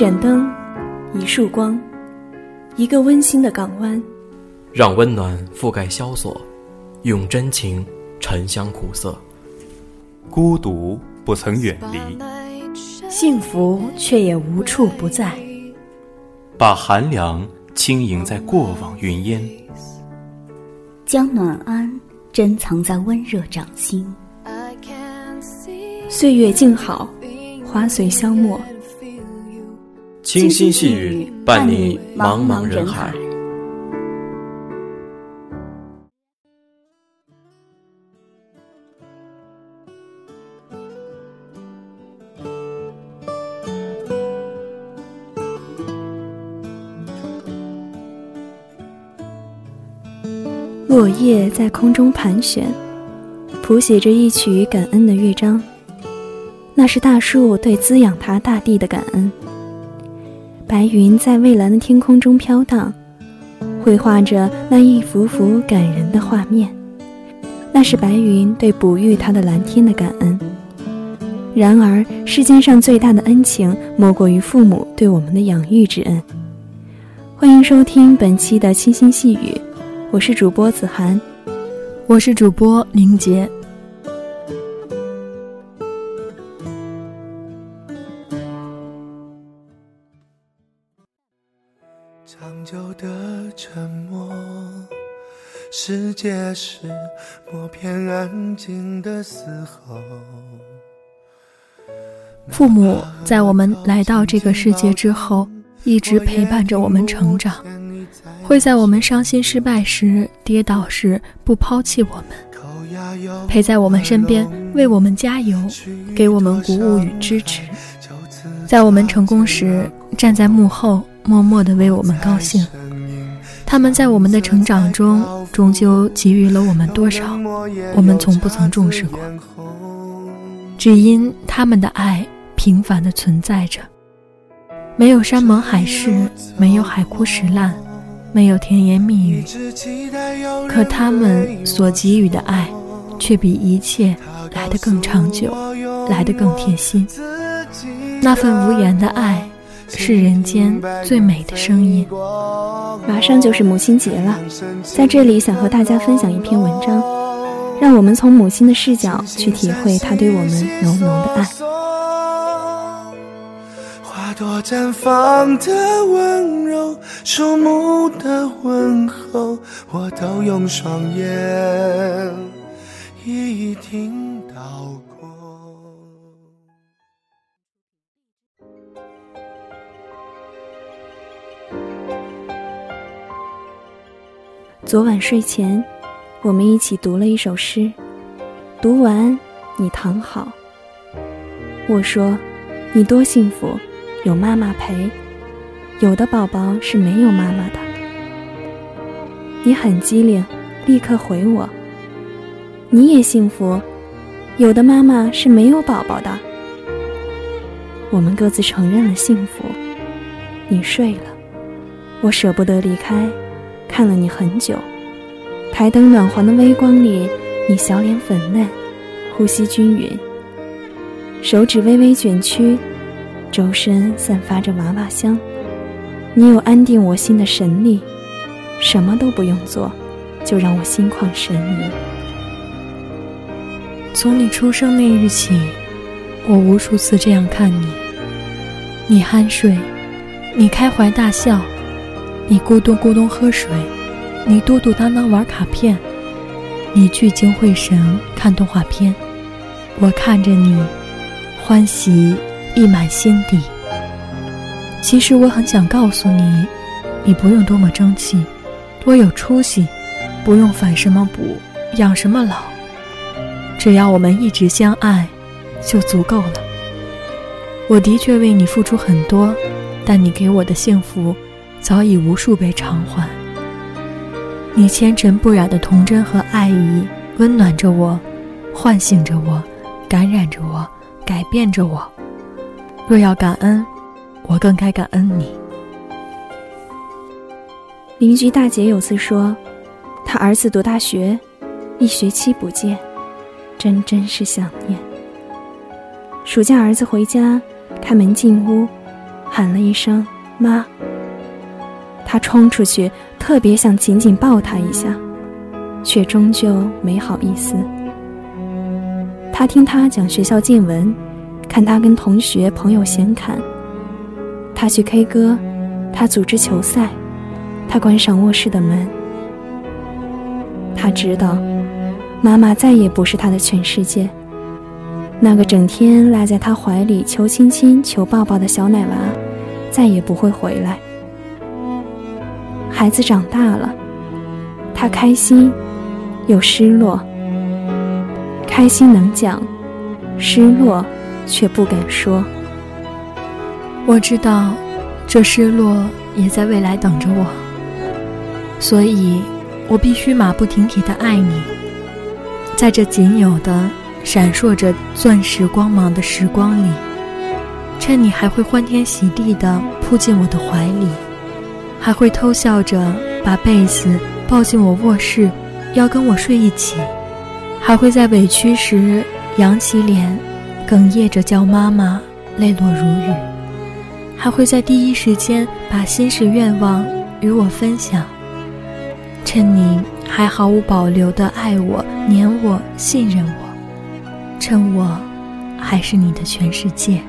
盏灯，一束光，一个温馨的港湾，让温暖覆盖萧索，用真情沉香苦涩。孤独不曾远离，幸福却也无处不在。把寒凉轻盈在过往云烟，将暖安珍藏在温热掌心。岁月静好，花随香没。清新细雨伴你茫茫人海。落叶在空中盘旋，谱写着一曲感恩的乐章。那是大树对滋养它大地的感恩。白云在蔚蓝的天空中飘荡，绘画着那一幅幅感人的画面。那是白云对哺育它的蓝天的感恩。然而，世间上最大的恩情，莫过于父母对我们的养育之恩。欢迎收听本期的清新细语，我是主播子涵，我是主播林杰。世界是默片安静的嘶吼。父母在我们来到这个世界之后，一直陪伴着我们成长，会在我们伤心失败时、跌倒时不抛弃我们，陪在我们身边为我们加油，给我们鼓舞与支持，在我们成功时站在幕后。默默地为我们高兴，他们在我们的成长中，终究给予了我们多少，我们从不曾重视过。只因他们的爱平凡的存在着，没有山盟海誓，没有海枯石烂，没有甜言蜜语，可他们所给予的爱，却比一切来得更长久，来得更贴心。那份无言的爱。是人间最美的声音。马上就是母亲节了，在这里想和大家分享一篇文章，让我们从母亲的视角去体会她对我们浓浓的爱。花朵绽放的温柔，树木的问候，我都用双眼一一听到。昨晚睡前，我们一起读了一首诗。读完，你躺好。我说：“你多幸福，有妈妈陪。有的宝宝是没有妈妈的。”你很机灵，立刻回我：“你也幸福，有的妈妈是没有宝宝的。”我们各自承认了幸福。你睡了，我舍不得离开。看了你很久，台灯暖黄的微光里，你小脸粉嫩，呼吸均匀，手指微微卷曲，周身散发着娃娃香。你有安定我心的神力，什么都不用做，就让我心旷神怡。从你出生那日起，我无数次这样看你：你酣睡，你开怀大笑。你咕咚咕咚喝水，你嘟嘟囔囔玩卡片，你聚精会神看动画片，我看着你，欢喜溢满心底。其实我很想告诉你，你不用多么争气，多有出息，不用反什么补，养什么老，只要我们一直相爱，就足够了。我的确为你付出很多，但你给我的幸福。早已无数倍偿还。你纤尘不染的童真和爱意，温暖着我，唤醒着我，感染着我，改变着我。若要感恩，我更该感恩你。邻居大姐有次说，她儿子读大学，一学期不见，真真是想念。暑假儿子回家，开门进屋，喊了一声“妈”。他冲出去，特别想紧紧抱她一下，却终究没好意思。他听他讲学校见闻，看他跟同学朋友闲侃。他去 K 歌，他组织球赛，他关上卧室的门。他知道，妈妈再也不是他的全世界。那个整天赖在他怀里求亲亲、求抱抱的小奶娃，再也不会回来。孩子长大了，他开心，又失落。开心能讲，失落却不敢说。我知道，这失落也在未来等着我，所以，我必须马不停蹄的爱你。在这仅有的、闪烁着钻石光芒的时光里，趁你还会欢天喜地的扑进我的怀里。还会偷笑着把被子抱进我卧室，要跟我睡一起；还会在委屈时扬起脸，哽咽着叫妈妈，泪落如雨；还会在第一时间把心事愿望与我分享。趁你还毫无保留地爱我、黏我、信任我，趁我还是你的全世界。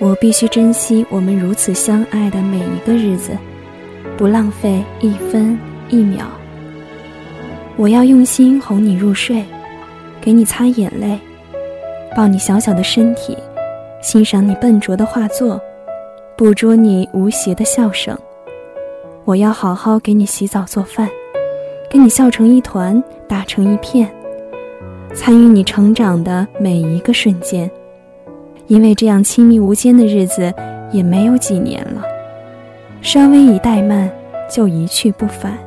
我必须珍惜我们如此相爱的每一个日子，不浪费一分一秒。我要用心哄你入睡，给你擦眼泪，抱你小小的身体，欣赏你笨拙的画作，捕捉你无邪的笑声。我要好好给你洗澡做饭，跟你笑成一团，打成一片，参与你成长的每一个瞬间。因为这样亲密无间的日子也没有几年了，稍微一怠慢就一去不返。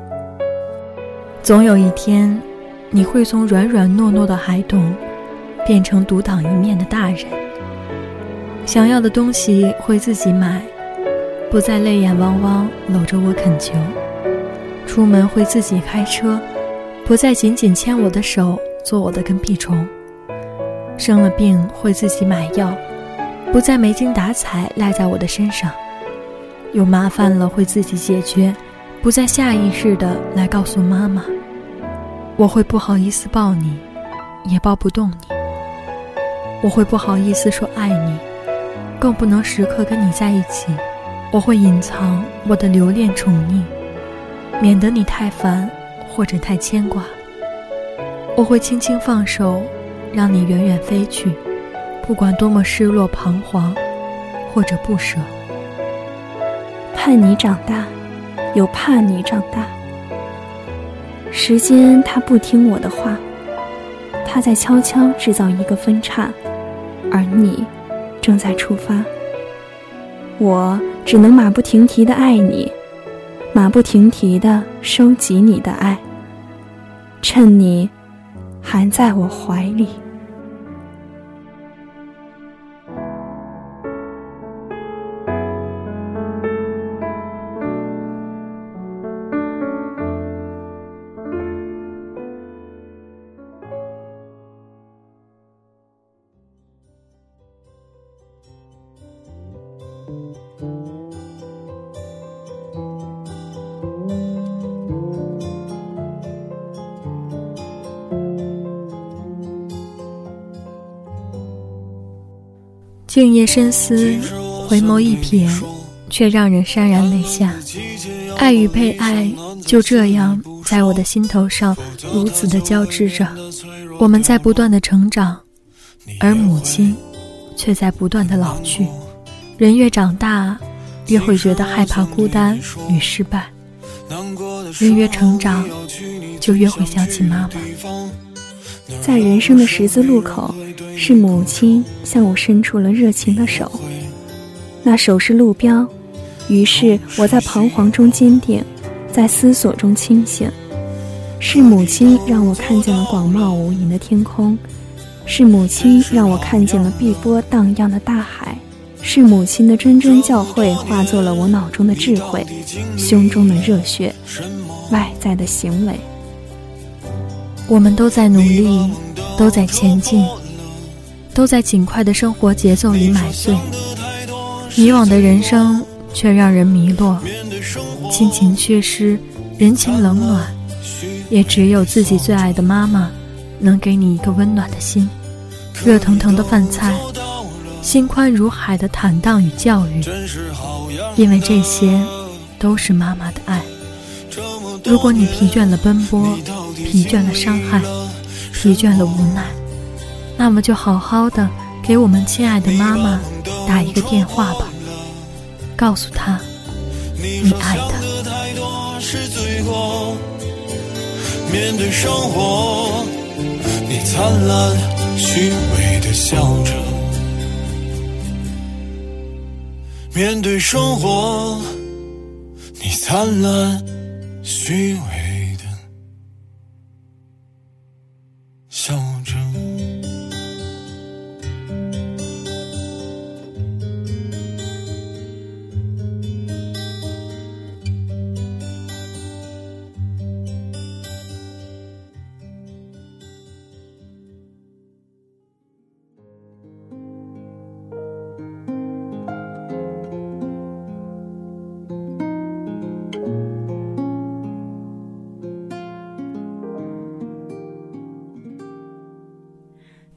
总有一天，你会从软软糯糯的孩童，变成独当一面的大人。想要的东西会自己买，不再泪眼汪汪搂着我恳求；出门会自己开车，不再紧紧牵我的手做我的跟屁虫；生了病会自己买药。不再没精打采赖在我的身上，有麻烦了会自己解决，不再下意识的来告诉妈妈。我会不好意思抱你，也抱不动你。我会不好意思说爱你，更不能时刻跟你在一起。我会隐藏我的留恋宠溺，免得你太烦或者太牵挂。我会轻轻放手，让你远远飞去。不管多么失落、彷徨，或者不舍，盼你长大，又怕你长大。时间它不听我的话，它在悄悄制造一个分叉，而你正在出发。我只能马不停蹄的爱你，马不停蹄的收集你的爱，趁你还在我怀里。静夜深思，回眸一瞥，却让人潸然泪下。爱与被爱就这样在我的心头上如此的交织着。我们在不断的成长，而母亲却在不断的老去。人越长大，越会觉得害怕孤单与失败；人越成长，就越会想起妈妈。在人生的十字路口。是母亲向我伸出了热情的手，那手是路标，于是我在彷徨中坚定，在思索中清醒。是母亲让我看见了广袤无垠的天空，是母亲让我看见了碧波荡漾的大海，是母亲的谆谆教诲化作了我脑中的智慧，胸中的热血，外在的行为。我们都在努力，都在前进，都在尽快的生活节奏里买醉。迷惘的人生却让人迷落，亲情缺失，人情冷暖，也只有自己最爱的妈妈，能给你一个温暖的心，热腾腾的饭菜，心宽如海的坦荡与教育，因为这些都是妈妈的爱。如果你疲倦了奔波，疲倦了伤害，疲倦了无奈，那么就好好的给我们亲爱的妈妈打一个电话吧，告诉她你爱她。面对生活，你灿烂虚伪的笑着；面对生活，你灿烂虚伪。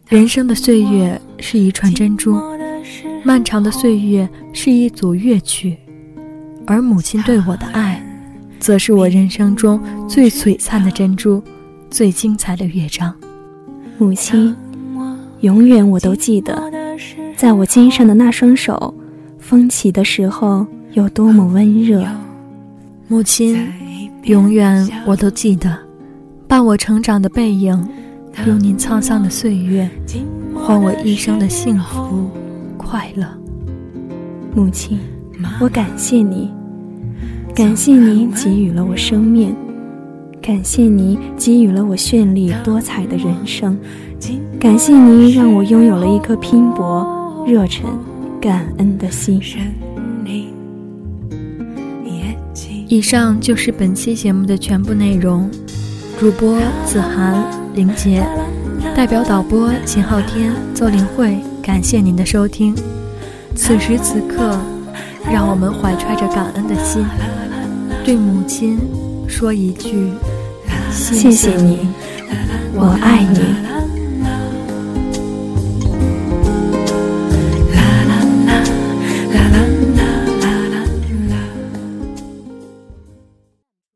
人生的岁月是一串珍珠，漫长的岁月是一组乐曲，而母亲对我的爱，则是我人生中最璀璨的珍珠，最精彩的乐章。母亲，永远我都记得，在我肩上的那双手，风起的时候有多么温热。母亲，永远我都记得，伴我成长的背影。用您沧桑的岁月，换我一生的幸福快乐。母亲，我感谢你，感谢你给予了我生命，感谢你给予了我绚丽多彩的人生，感谢您让我拥有了一颗拼搏、热忱、感恩的心。以上就是本期节目的全部内容。主播子涵、林杰，代表导播秦昊天、邹林慧，感谢您的收听。此时此刻，让我们怀揣着感恩的心，对母亲说一句：谢谢你，我爱你。